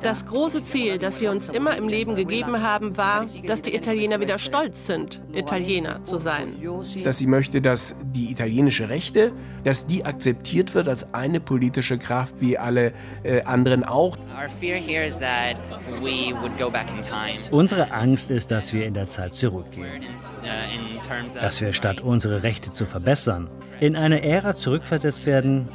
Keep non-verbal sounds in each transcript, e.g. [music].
Das große Ziel, das wir uns immer im Leben gegeben haben, war, dass die Italiener wieder stolz sind, Italiener zu sein. Dass sie möchte, dass die italienische Rechte, dass die akzeptiert wird als eine politische Kraft wie alle äh, anderen auch. Unsere Angst ist, dass wir in der Zeit zurückgehen. Dass wir statt unsere Rechte zu verbessern, in eine Ära zurückversetzt werden,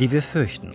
die wir fürchten.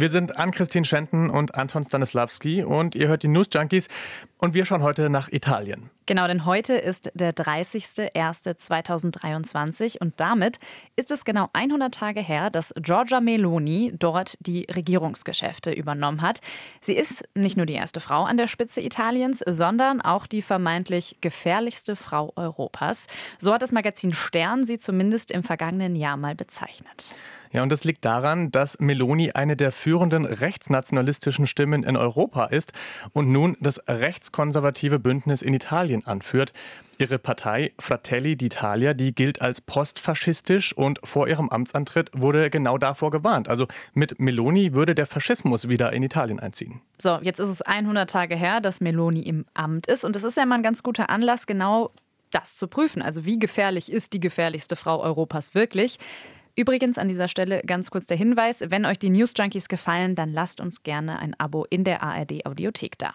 Wir sind Ann-Christine Schenten und Anton Stanislawski und ihr hört die News Junkies und wir schauen heute nach Italien. Genau, denn heute ist der 30.01.2023 und damit ist es genau 100 Tage her, dass Giorgia Meloni dort die Regierungsgeschäfte übernommen hat. Sie ist nicht nur die erste Frau an der Spitze Italiens, sondern auch die vermeintlich gefährlichste Frau Europas. So hat das Magazin Stern sie zumindest im vergangenen Jahr mal bezeichnet. Ja, und das liegt daran, dass Meloni eine der führenden rechtsnationalistischen Stimmen in Europa ist und nun das rechtskonservative Bündnis in Italien anführt. Ihre Partei Fratelli d'Italia, die gilt als postfaschistisch und vor ihrem Amtsantritt wurde genau davor gewarnt. Also mit Meloni würde der Faschismus wieder in Italien einziehen. So, jetzt ist es 100 Tage her, dass Meloni im Amt ist und das ist ja mal ein ganz guter Anlass, genau das zu prüfen. Also wie gefährlich ist die gefährlichste Frau Europas wirklich? Übrigens an dieser Stelle ganz kurz der Hinweis, wenn euch die News Junkies gefallen, dann lasst uns gerne ein Abo in der ARD Audiothek da.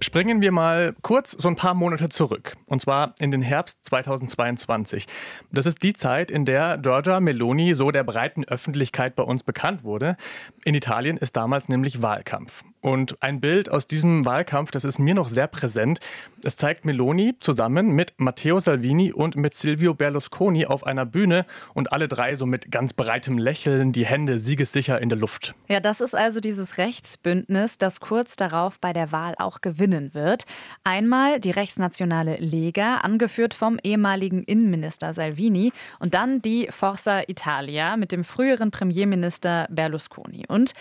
Springen wir mal kurz so ein paar Monate zurück. Und zwar in den Herbst 2022. Das ist die Zeit, in der Giorgia Meloni so der breiten Öffentlichkeit bei uns bekannt wurde. In Italien ist damals nämlich Wahlkampf. Und ein Bild aus diesem Wahlkampf, das ist mir noch sehr präsent. Es zeigt Meloni zusammen mit Matteo Salvini und mit Silvio Berlusconi auf einer Bühne und alle drei so mit ganz breitem Lächeln, die Hände siegessicher in der Luft. Ja, das ist also dieses Rechtsbündnis, das kurz darauf bei der Wahl auch gewinnen wird. Einmal die rechtsnationale Lega, angeführt vom ehemaligen Innenminister Salvini, und dann die Forza Italia mit dem früheren Premierminister Berlusconi. Und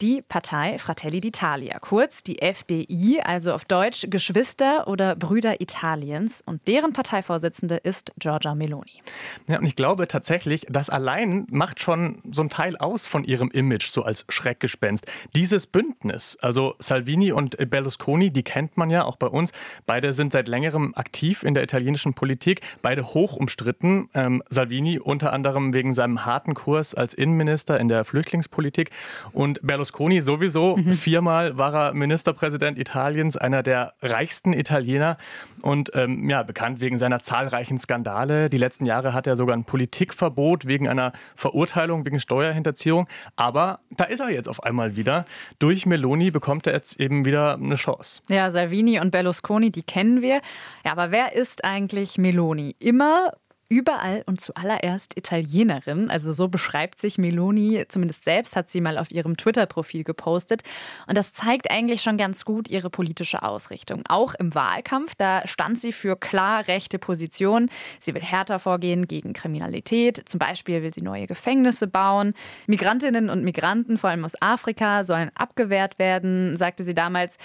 die Partei Fratelli d'Italia, kurz die FDI, also auf Deutsch Geschwister oder Brüder Italiens. Und deren Parteivorsitzende ist Giorgia Meloni. Ja, und ich glaube tatsächlich, das allein macht schon so ein Teil aus von ihrem Image, so als Schreckgespenst. Dieses Bündnis, also Salvini und Berlusconi, die kennt man ja auch bei uns. Beide sind seit längerem aktiv in der italienischen Politik, beide hoch umstritten. Ähm, Salvini unter anderem wegen seinem harten Kurs als Innenminister in der Flüchtlingspolitik und Berlusconi Berlusconi sowieso. Mhm. Viermal war er Ministerpräsident Italiens, einer der reichsten Italiener und ähm, ja, bekannt wegen seiner zahlreichen Skandale. Die letzten Jahre hat er sogar ein Politikverbot wegen einer Verurteilung wegen Steuerhinterziehung. Aber da ist er jetzt auf einmal wieder. Durch Meloni bekommt er jetzt eben wieder eine Chance. Ja, Salvini und Berlusconi, die kennen wir. Ja, aber wer ist eigentlich Meloni? Immer überall und zuallererst Italienerin. Also so beschreibt sich Meloni, zumindest selbst hat sie mal auf ihrem Twitter-Profil gepostet. Und das zeigt eigentlich schon ganz gut ihre politische Ausrichtung. Auch im Wahlkampf, da stand sie für klar rechte Positionen. Sie will härter vorgehen gegen Kriminalität. Zum Beispiel will sie neue Gefängnisse bauen. Migrantinnen und Migranten, vor allem aus Afrika, sollen abgewehrt werden, sagte sie damals.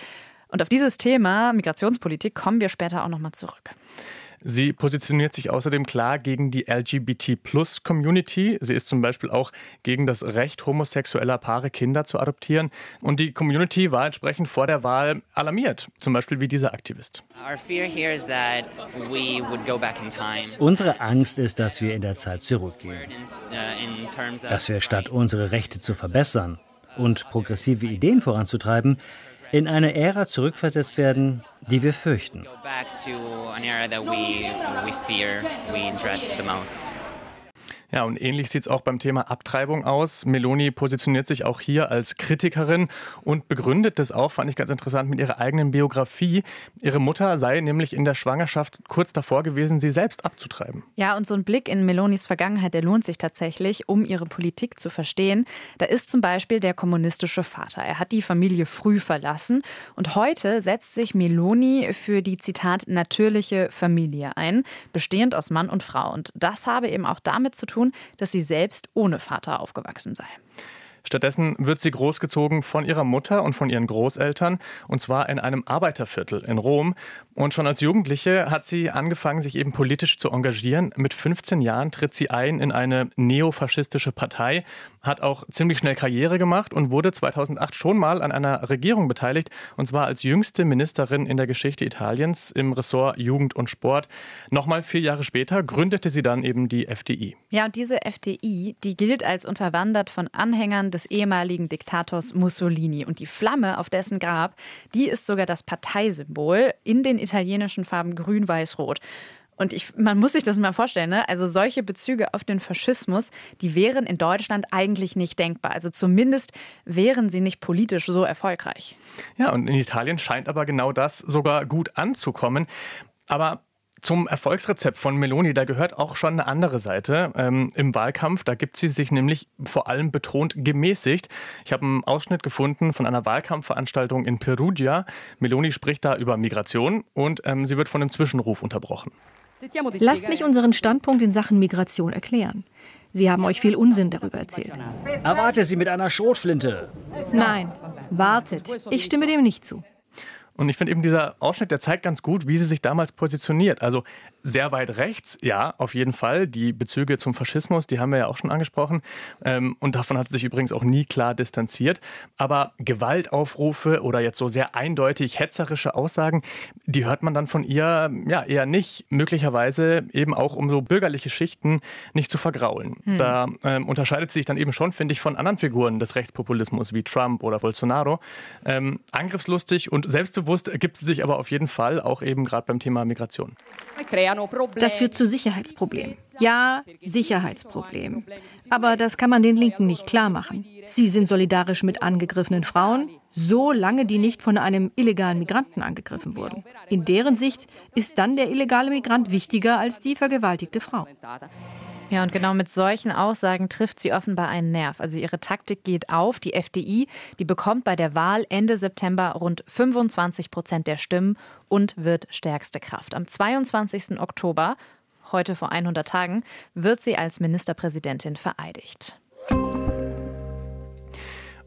Und auf dieses Thema Migrationspolitik kommen wir später auch nochmal zurück. Sie positioniert sich außerdem klar gegen die LGBT-Plus-Community. Sie ist zum Beispiel auch gegen das Recht homosexueller Paare Kinder zu adoptieren. Und die Community war entsprechend vor der Wahl alarmiert, zum Beispiel wie dieser Aktivist. Unsere Angst ist, dass wir in der Zeit zurückgehen. Dass wir statt unsere Rechte zu verbessern und progressive Ideen voranzutreiben, in eine Ära zurückversetzt werden, die wir fürchten. Ja, und ähnlich sieht es auch beim Thema Abtreibung aus. Meloni positioniert sich auch hier als Kritikerin und begründet das auch, fand ich ganz interessant, mit ihrer eigenen Biografie. Ihre Mutter sei nämlich in der Schwangerschaft kurz davor gewesen, sie selbst abzutreiben. Ja, und so ein Blick in Melonis Vergangenheit, der lohnt sich tatsächlich, um ihre Politik zu verstehen. Da ist zum Beispiel der kommunistische Vater. Er hat die Familie früh verlassen und heute setzt sich Meloni für die, Zitat, natürliche Familie ein, bestehend aus Mann und Frau. Und das habe eben auch damit zu tun, tun, dass sie selbst ohne Vater aufgewachsen sei. Stattdessen wird sie großgezogen von ihrer Mutter und von ihren Großeltern, und zwar in einem Arbeiterviertel in Rom. Und schon als Jugendliche hat sie angefangen, sich eben politisch zu engagieren. Mit 15 Jahren tritt sie ein in eine neofaschistische Partei, hat auch ziemlich schnell Karriere gemacht und wurde 2008 schon mal an einer Regierung beteiligt, und zwar als jüngste Ministerin in der Geschichte Italiens im Ressort Jugend und Sport. Nochmal vier Jahre später gründete sie dann eben die FDI. Ja, und diese FDI, die gilt als unterwandert von Anhängern des ehemaligen Diktators Mussolini. Und die Flamme auf dessen Grab, die ist sogar das Parteisymbol in den italienischen Farben grün, weiß, rot. Und ich, man muss sich das mal vorstellen, ne? also solche Bezüge auf den Faschismus, die wären in Deutschland eigentlich nicht denkbar. Also zumindest wären sie nicht politisch so erfolgreich. Ja, und in Italien scheint aber genau das sogar gut anzukommen. Aber zum Erfolgsrezept von Meloni, da gehört auch schon eine andere Seite. Ähm, Im Wahlkampf, da gibt sie sich nämlich vor allem betont gemäßigt. Ich habe einen Ausschnitt gefunden von einer Wahlkampfveranstaltung in Perugia. Meloni spricht da über Migration und ähm, sie wird von einem Zwischenruf unterbrochen. Lasst mich unseren Standpunkt in Sachen Migration erklären. Sie haben euch viel Unsinn darüber erzählt. Erwarte sie mit einer Schrotflinte. Nein, wartet. Ich stimme dem nicht zu. Und ich finde eben dieser Ausschnitt, der zeigt ganz gut, wie sie sich damals positioniert. Also sehr weit rechts, ja, auf jeden Fall. Die Bezüge zum Faschismus, die haben wir ja auch schon angesprochen. Ähm, und davon hat sie sich übrigens auch nie klar distanziert. Aber Gewaltaufrufe oder jetzt so sehr eindeutig hetzerische Aussagen, die hört man dann von ihr ja eher nicht. Möglicherweise eben auch, um so bürgerliche Schichten nicht zu vergraulen. Hm. Da ähm, unterscheidet sie sich dann eben schon, finde ich, von anderen Figuren des Rechtspopulismus wie Trump oder Bolsonaro. Ähm, angriffslustig und selbstbewusst gibt sie sich aber auf jeden Fall auch eben gerade beim Thema Migration. Das führt zu Sicherheitsproblemen. Ja, Sicherheitsproblemen. Aber das kann man den Linken nicht klar machen. Sie sind solidarisch mit angegriffenen Frauen, solange die nicht von einem illegalen Migranten angegriffen wurden. In deren Sicht ist dann der illegale Migrant wichtiger als die vergewaltigte Frau. Ja, und genau mit solchen Aussagen trifft sie offenbar einen Nerv. Also ihre Taktik geht auf. Die FDI, die bekommt bei der Wahl Ende September rund 25 Prozent der Stimmen und wird stärkste Kraft. Am 22. Oktober, heute vor 100 Tagen, wird sie als Ministerpräsidentin vereidigt.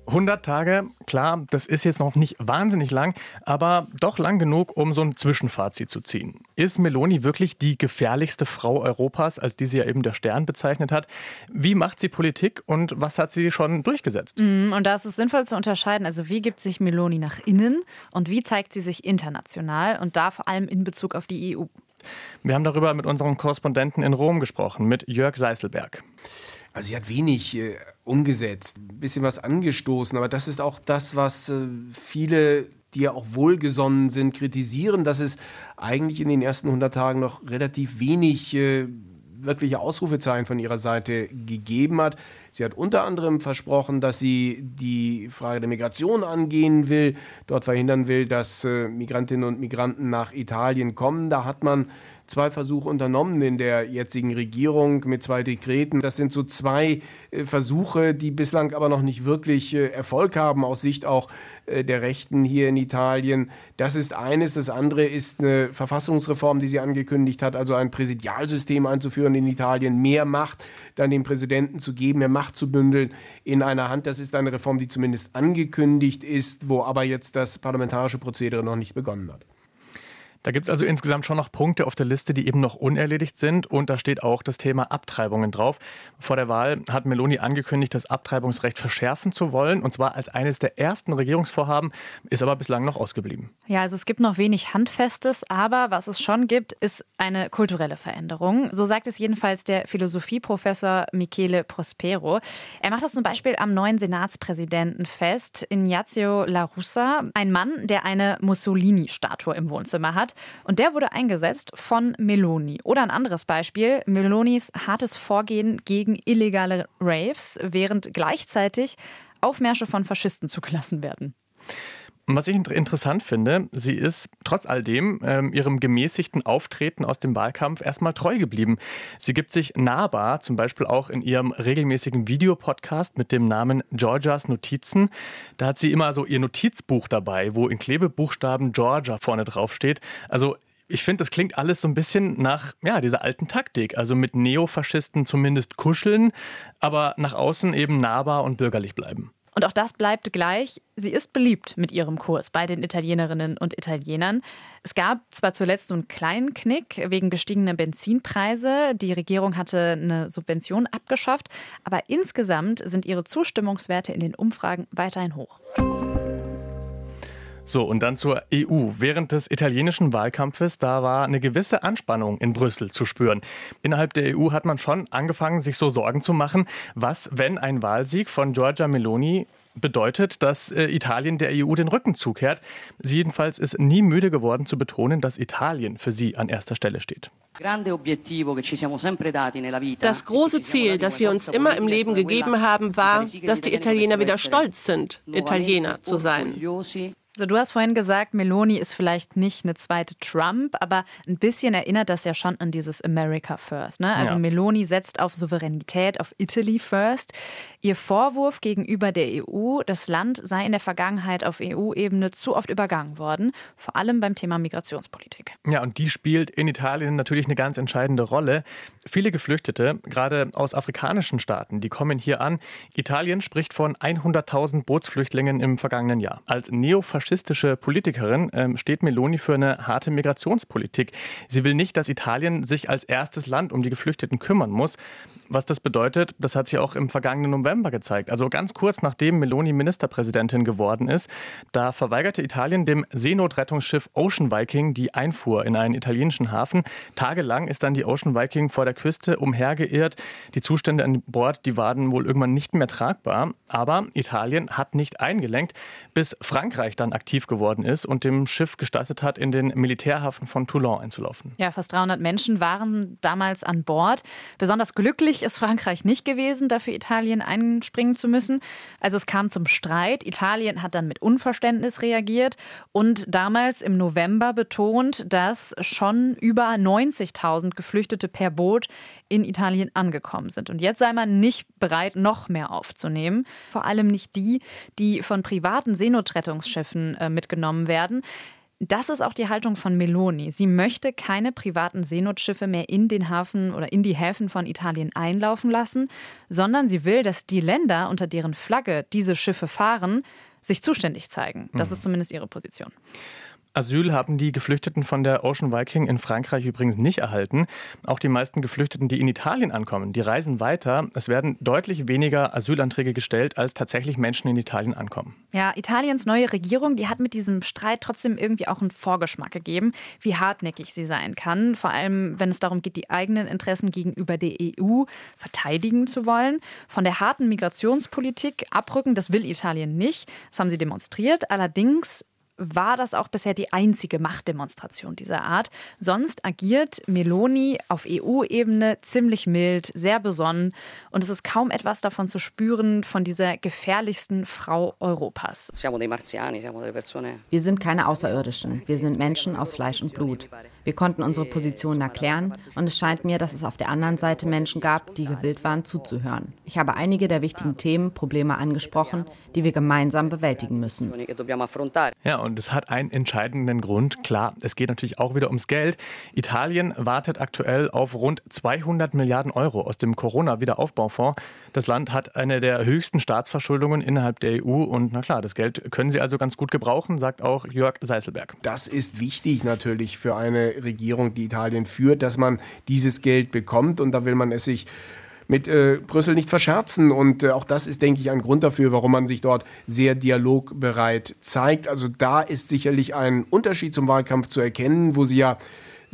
100 Tage, klar, das ist jetzt noch nicht wahnsinnig lang, aber doch lang genug, um so ein Zwischenfazit zu ziehen. Ist Meloni wirklich die gefährlichste Frau Europas, als die sie ja eben der Stern bezeichnet hat? Wie macht sie Politik und was hat sie schon durchgesetzt? Mm, und da ist es sinnvoll zu unterscheiden, also wie gibt sich Meloni nach innen und wie zeigt sie sich international und da vor allem in Bezug auf die EU? Wir haben darüber mit unserem Korrespondenten in Rom gesprochen, mit Jörg Seißelberg. Also sie hat wenig äh, umgesetzt, ein bisschen was angestoßen, aber das ist auch das, was äh, viele, die ja auch wohlgesonnen sind, kritisieren, dass es eigentlich in den ersten 100 Tagen noch relativ wenig äh, wirkliche Ausrufezeichen von ihrer Seite gegeben hat. Sie hat unter anderem versprochen, dass sie die Frage der Migration angehen will, dort verhindern will, dass äh, Migrantinnen und Migranten nach Italien kommen. Da hat man zwei Versuche unternommen in der jetzigen Regierung mit zwei Dekreten. Das sind so zwei äh, Versuche, die bislang aber noch nicht wirklich äh, Erfolg haben aus Sicht auch äh, der Rechten hier in Italien. Das ist eines. Das andere ist eine Verfassungsreform, die sie angekündigt hat, also ein Präsidialsystem einzuführen in Italien, mehr Macht dann dem Präsidenten zu geben, mehr Macht zu bündeln in einer Hand. Das ist eine Reform, die zumindest angekündigt ist, wo aber jetzt das parlamentarische Prozedere noch nicht begonnen hat. Da gibt es also insgesamt schon noch Punkte auf der Liste, die eben noch unerledigt sind. Und da steht auch das Thema Abtreibungen drauf. Vor der Wahl hat Meloni angekündigt, das Abtreibungsrecht verschärfen zu wollen. Und zwar als eines der ersten Regierungsvorhaben, ist aber bislang noch ausgeblieben. Ja, also es gibt noch wenig Handfestes, aber was es schon gibt, ist eine kulturelle Veränderung. So sagt es jedenfalls der Philosophieprofessor Michele Prospero. Er macht das zum Beispiel am neuen Senatspräsidenten fest, Ignazio La Russa, ein Mann, der eine Mussolini-Statue im Wohnzimmer hat. Und der wurde eingesetzt von Meloni. Oder ein anderes Beispiel, Melonis hartes Vorgehen gegen illegale Raves, während gleichzeitig Aufmärsche von Faschisten zugelassen werden. Was ich interessant finde, sie ist trotz all dem ähm, ihrem gemäßigten Auftreten aus dem Wahlkampf erstmal treu geblieben. Sie gibt sich nahbar, zum Beispiel auch in ihrem regelmäßigen Videopodcast mit dem Namen Georgias Notizen. Da hat sie immer so ihr Notizbuch dabei, wo in Klebebuchstaben Georgia vorne drauf steht. Also ich finde, das klingt alles so ein bisschen nach ja, dieser alten Taktik. Also mit Neofaschisten zumindest kuscheln, aber nach außen eben nahbar und bürgerlich bleiben. Und auch das bleibt gleich. Sie ist beliebt mit ihrem Kurs bei den Italienerinnen und Italienern. Es gab zwar zuletzt so einen kleinen Knick wegen gestiegener Benzinpreise. Die Regierung hatte eine Subvention abgeschafft. Aber insgesamt sind ihre Zustimmungswerte in den Umfragen weiterhin hoch. So, und dann zur EU. Während des italienischen Wahlkampfes, da war eine gewisse Anspannung in Brüssel zu spüren. Innerhalb der EU hat man schon angefangen, sich so Sorgen zu machen, was, wenn ein Wahlsieg von Giorgia Meloni bedeutet, dass äh, Italien der EU den Rücken zukehrt. Sie jedenfalls ist nie müde geworden zu betonen, dass Italien für sie an erster Stelle steht. Das große Ziel, das wir uns immer im Leben gegeben haben, war, dass die Italiener wieder stolz sind, Italiener zu sein. Also du hast vorhin gesagt, Meloni ist vielleicht nicht eine zweite Trump, aber ein bisschen erinnert das ja schon an dieses America First. Ne? Also ja. Meloni setzt auf Souveränität, auf Italy First. Ihr Vorwurf gegenüber der EU, das Land sei in der Vergangenheit auf EU-Ebene zu oft übergangen worden, vor allem beim Thema Migrationspolitik. Ja, und die spielt in Italien natürlich eine ganz entscheidende Rolle. Viele Geflüchtete, gerade aus afrikanischen Staaten, die kommen hier an. Italien spricht von 100.000 Bootsflüchtlingen im vergangenen Jahr. Als Neofaschismus faschistische Politikerin ähm, steht Meloni für eine harte Migrationspolitik. Sie will nicht, dass Italien sich als erstes Land um die Geflüchteten kümmern muss. Was das bedeutet, das hat sie auch im vergangenen November gezeigt. Also ganz kurz nachdem Meloni Ministerpräsidentin geworden ist, da verweigerte Italien dem Seenotrettungsschiff Ocean Viking die Einfuhr in einen italienischen Hafen. Tagelang ist dann die Ocean Viking vor der Küste umhergeirrt. Die Zustände an Bord, die waren wohl irgendwann nicht mehr tragbar. Aber Italien hat nicht eingelenkt, bis Frankreich dann aktiv geworden ist und dem Schiff gestattet hat, in den Militärhafen von Toulon einzulaufen. Ja, fast 300 Menschen waren damals an Bord. Besonders glücklich Glücklich ist Frankreich nicht gewesen, dafür Italien einspringen zu müssen. Also es kam zum Streit. Italien hat dann mit Unverständnis reagiert und damals im November betont, dass schon über 90.000 Geflüchtete per Boot in Italien angekommen sind. Und jetzt sei man nicht bereit, noch mehr aufzunehmen. Vor allem nicht die, die von privaten Seenotrettungsschiffen äh, mitgenommen werden. Das ist auch die Haltung von Meloni. Sie möchte keine privaten Seenotschiffe mehr in den Hafen oder in die Häfen von Italien einlaufen lassen, sondern sie will, dass die Länder, unter deren Flagge diese Schiffe fahren, sich zuständig zeigen. Das mhm. ist zumindest ihre Position. Asyl haben die Geflüchteten von der Ocean Viking in Frankreich übrigens nicht erhalten. Auch die meisten Geflüchteten, die in Italien ankommen, die reisen weiter. Es werden deutlich weniger Asylanträge gestellt, als tatsächlich Menschen in Italien ankommen. Ja, Italiens neue Regierung, die hat mit diesem Streit trotzdem irgendwie auch einen Vorgeschmack gegeben, wie hartnäckig sie sein kann. Vor allem, wenn es darum geht, die eigenen Interessen gegenüber der EU verteidigen zu wollen. Von der harten Migrationspolitik abrücken, das will Italien nicht. Das haben sie demonstriert. Allerdings war das auch bisher die einzige Machtdemonstration dieser Art. Sonst agiert Meloni auf EU-Ebene ziemlich mild, sehr besonnen und es ist kaum etwas davon zu spüren von dieser gefährlichsten Frau Europas. Wir sind keine Außerirdischen, wir sind Menschen aus Fleisch und Blut. Wir konnten unsere Positionen erklären und es scheint mir, dass es auf der anderen Seite Menschen gab, die gewillt waren zuzuhören. Ich habe einige der wichtigen Themen, Probleme angesprochen, die wir gemeinsam bewältigen müssen. Ja, und es hat einen entscheidenden Grund. Klar, es geht natürlich auch wieder ums Geld. Italien wartet aktuell auf rund 200 Milliarden Euro aus dem Corona-Wiederaufbaufonds. Das Land hat eine der höchsten Staatsverschuldungen innerhalb der EU und na klar, das Geld können sie also ganz gut gebrauchen, sagt auch Jörg Seiselberg. Das ist wichtig natürlich für eine Regierung, die Italien führt, dass man dieses Geld bekommt und da will man es sich mit äh, Brüssel nicht verscherzen. Und äh, auch das ist, denke ich, ein Grund dafür, warum man sich dort sehr dialogbereit zeigt. Also da ist sicherlich ein Unterschied zum Wahlkampf zu erkennen, wo sie ja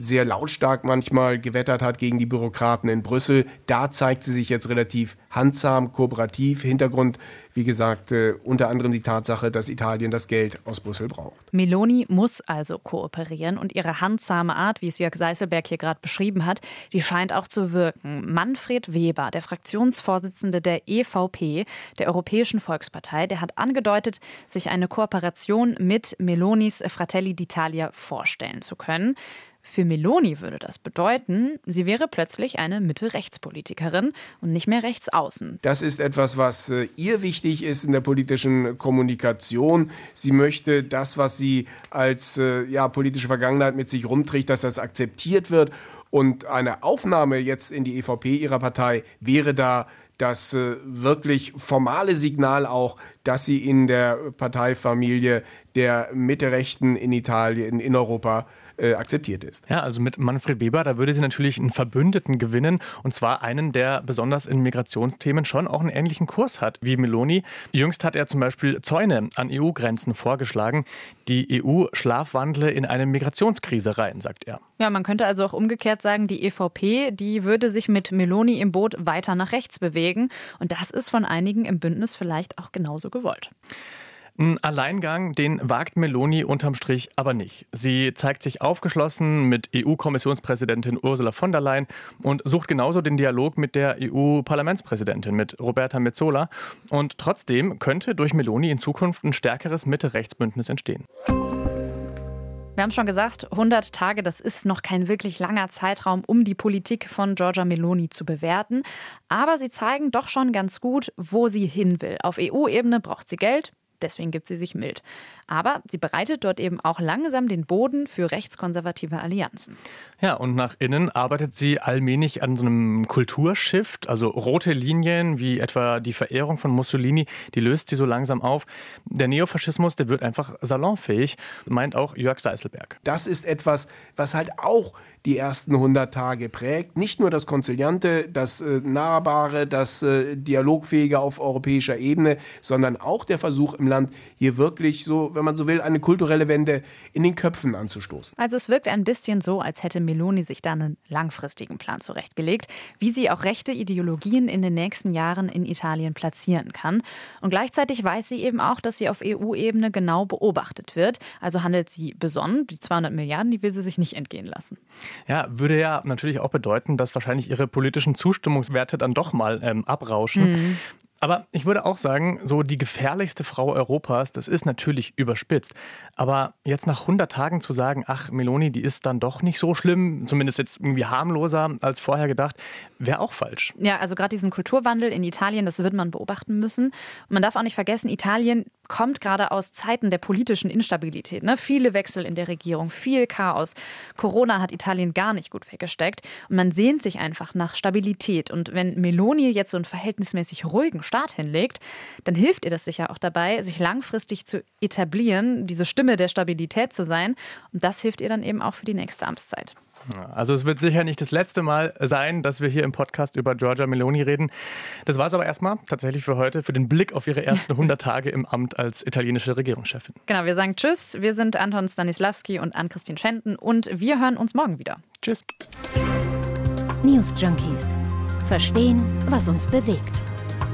sehr lautstark manchmal gewettert hat gegen die Bürokraten in Brüssel. Da zeigt sie sich jetzt relativ handsam, kooperativ. Hintergrund, wie gesagt, äh, unter anderem die Tatsache, dass Italien das Geld aus Brüssel braucht. Meloni muss also kooperieren und ihre handsame Art, wie es Jörg Seiselberg hier gerade beschrieben hat, die scheint auch zu wirken. Manfred Weber, der Fraktionsvorsitzende der EVP, der Europäischen Volkspartei, der hat angedeutet, sich eine Kooperation mit Melonis Fratelli d'Italia vorstellen zu können. Für Meloni würde das bedeuten, sie wäre plötzlich eine Mitte-Rechts-Politikerin und nicht mehr rechtsaußen. Das ist etwas, was äh, ihr wichtig ist in der politischen Kommunikation. Sie möchte das, was sie als äh, ja, politische Vergangenheit mit sich rumträgt, dass das akzeptiert wird. Und eine Aufnahme jetzt in die EVP ihrer Partei wäre da das äh, wirklich formale Signal auch, dass sie in der Parteifamilie der Mitte-Rechten in Italien, in Europa äh, akzeptiert ist. Ja, also mit Manfred Weber, da würde sie natürlich einen Verbündeten gewinnen und zwar einen, der besonders in Migrationsthemen schon auch einen ähnlichen Kurs hat wie Meloni. Jüngst hat er zum Beispiel Zäune an EU-Grenzen vorgeschlagen. Die EU schlafwandle in eine Migrationskrise rein, sagt er. Ja, man könnte also auch umgekehrt sagen, die EVP, die würde sich mit Meloni im Boot weiter nach rechts bewegen und das ist von einigen im Bündnis vielleicht auch genauso gewollt. Ein Alleingang, den wagt Meloni unterm Strich aber nicht. Sie zeigt sich aufgeschlossen mit EU-Kommissionspräsidentin Ursula von der Leyen und sucht genauso den Dialog mit der EU-Parlamentspräsidentin, mit Roberta Metzola. Und trotzdem könnte durch Meloni in Zukunft ein stärkeres Mitte-Rechts-Bündnis entstehen. Wir haben schon gesagt, 100 Tage, das ist noch kein wirklich langer Zeitraum, um die Politik von Giorgia Meloni zu bewerten. Aber sie zeigen doch schon ganz gut, wo sie hin will. Auf EU-Ebene braucht sie Geld, Deswegen gibt sie sich mild. Aber sie bereitet dort eben auch langsam den Boden für rechtskonservative Allianzen. Ja, und nach innen arbeitet sie allmählich an so einem Kulturshift. Also rote Linien, wie etwa die Verehrung von Mussolini, die löst sie so langsam auf. Der Neofaschismus, der wird einfach salonfähig, meint auch Jörg Seiselberg. Das ist etwas, was halt auch die ersten 100 Tage prägt. Nicht nur das Konziliante, das äh, Nahbare, das äh, Dialogfähige auf europäischer Ebene, sondern auch der Versuch im Land, hier wirklich so, wenn man so will, eine kulturelle Wende in den Köpfen anzustoßen. Also es wirkt ein bisschen so, als hätte Meloni sich da einen langfristigen Plan zurechtgelegt, wie sie auch rechte Ideologien in den nächsten Jahren in Italien platzieren kann. Und gleichzeitig weiß sie eben auch, dass sie auf EU-Ebene genau beobachtet wird. Also handelt sie besonnen. Die 200 Milliarden, die will sie sich nicht entgehen lassen. Ja, würde ja natürlich auch bedeuten, dass wahrscheinlich ihre politischen Zustimmungswerte dann doch mal ähm, abrauschen. Mhm. Aber ich würde auch sagen, so die gefährlichste Frau Europas, das ist natürlich überspitzt. Aber jetzt nach 100 Tagen zu sagen, ach, Meloni, die ist dann doch nicht so schlimm, zumindest jetzt irgendwie harmloser als vorher gedacht, wäre auch falsch. Ja, also gerade diesen Kulturwandel in Italien, das wird man beobachten müssen. Und man darf auch nicht vergessen, Italien kommt gerade aus Zeiten der politischen Instabilität. Ne? Viele Wechsel in der Regierung, viel Chaos. Corona hat Italien gar nicht gut weggesteckt. Und man sehnt sich einfach nach Stabilität. Und wenn Meloni jetzt so einen verhältnismäßig ruhigen Start hinlegt, dann hilft ihr das sicher auch dabei, sich langfristig zu etablieren, diese Stimme der Stabilität zu sein. Und das hilft ihr dann eben auch für die nächste Amtszeit. Also es wird sicher nicht das letzte Mal sein, dass wir hier im Podcast über Giorgia Meloni reden. Das war es aber erstmal tatsächlich für heute, für den Blick auf ihre ersten 100 [laughs] Tage im Amt als italienische Regierungschefin. Genau, wir sagen Tschüss. Wir sind Anton Stanislavski und Ann-Christine Schenten und wir hören uns morgen wieder. Tschüss. News Junkies. Verstehen, was uns bewegt.